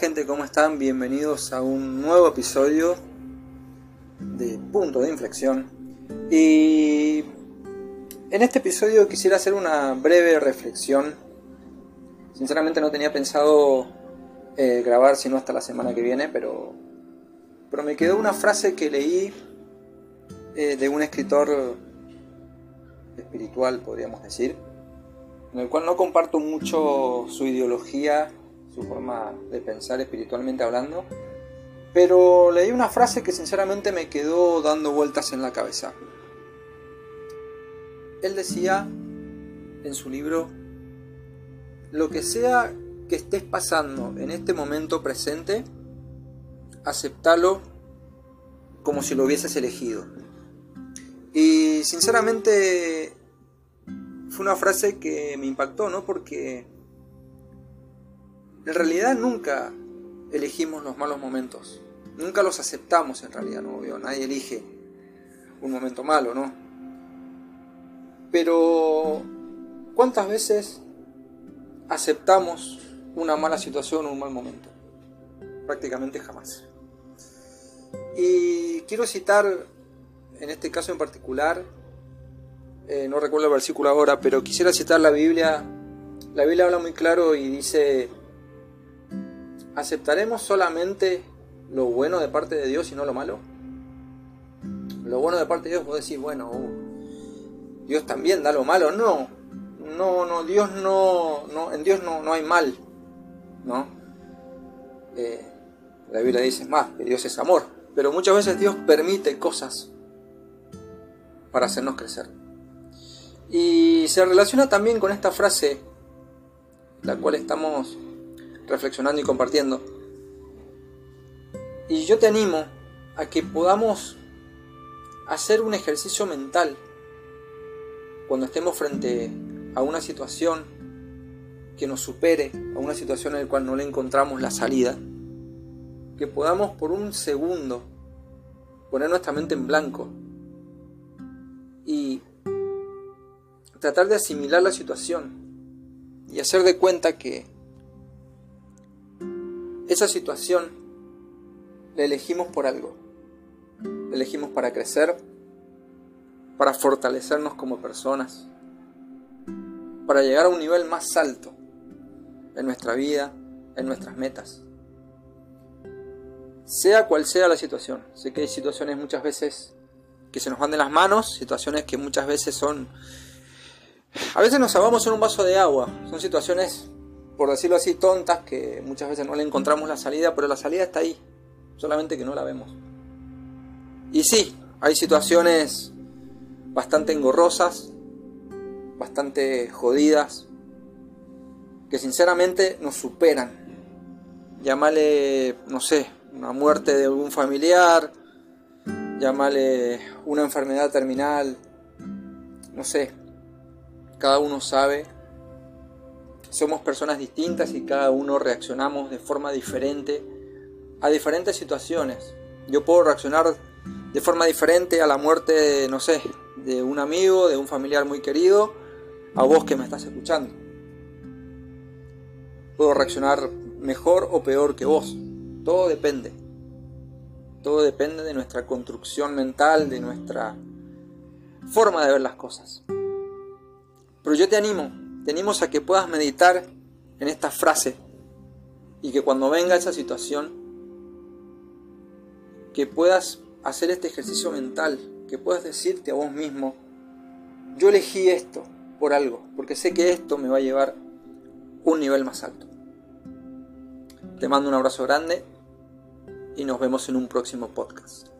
Gente, ¿cómo están? Bienvenidos a un nuevo episodio de Punto de Inflexión. Y en este episodio quisiera hacer una breve reflexión. Sinceramente no tenía pensado eh, grabar sino hasta la semana que viene, pero, pero me quedó una frase que leí eh, de un escritor espiritual, podríamos decir, en el cual no comparto mucho su ideología su forma de pensar espiritualmente hablando, pero leí una frase que sinceramente me quedó dando vueltas en la cabeza. Él decía en su libro, lo que sea que estés pasando en este momento presente, aceptalo como si lo hubieses elegido. Y sinceramente fue una frase que me impactó, ¿no? Porque en realidad nunca elegimos los malos momentos. Nunca los aceptamos en realidad, no nadie elige un momento malo, ¿no? Pero ¿cuántas veces aceptamos una mala situación o un mal momento? Prácticamente jamás. Y quiero citar, en este caso en particular, eh, no recuerdo el versículo ahora, pero quisiera citar la Biblia. La Biblia habla muy claro y dice, ¿Aceptaremos solamente lo bueno de parte de Dios y no lo malo? Lo bueno de parte de Dios, vos decís, bueno, uh, Dios también da lo malo. No, no, no, Dios no, no en Dios no, no hay mal, ¿no? Eh, la Biblia dice más, que Dios es amor, pero muchas veces Dios permite cosas para hacernos crecer. Y se relaciona también con esta frase, la cual estamos reflexionando y compartiendo. Y yo te animo a que podamos hacer un ejercicio mental cuando estemos frente a una situación que nos supere, a una situación en la cual no le encontramos la salida, que podamos por un segundo poner nuestra mente en blanco y tratar de asimilar la situación y hacer de cuenta que esa situación la elegimos por algo. La elegimos para crecer, para fortalecernos como personas, para llegar a un nivel más alto en nuestra vida, en nuestras metas. Sea cual sea la situación. Sé que hay situaciones muchas veces que se nos van de las manos, situaciones que muchas veces son... A veces nos ahogamos en un vaso de agua. Son situaciones por decirlo así, tontas que muchas veces no le encontramos la salida, pero la salida está ahí, solamente que no la vemos. Y sí, hay situaciones bastante engorrosas, bastante jodidas, que sinceramente nos superan. Llámale, no sé, una muerte de algún familiar, llámale una enfermedad terminal, no sé, cada uno sabe somos personas distintas y cada uno reaccionamos de forma diferente a diferentes situaciones. Yo puedo reaccionar de forma diferente a la muerte, no sé, de un amigo, de un familiar muy querido, a vos que me estás escuchando. Puedo reaccionar mejor o peor que vos. Todo depende. Todo depende de nuestra construcción mental, de nuestra forma de ver las cosas. Pero yo te animo tenemos a que puedas meditar en esta frase y que cuando venga esa situación, que puedas hacer este ejercicio mental, que puedas decirte a vos mismo, yo elegí esto por algo, porque sé que esto me va a llevar un nivel más alto. Te mando un abrazo grande y nos vemos en un próximo podcast.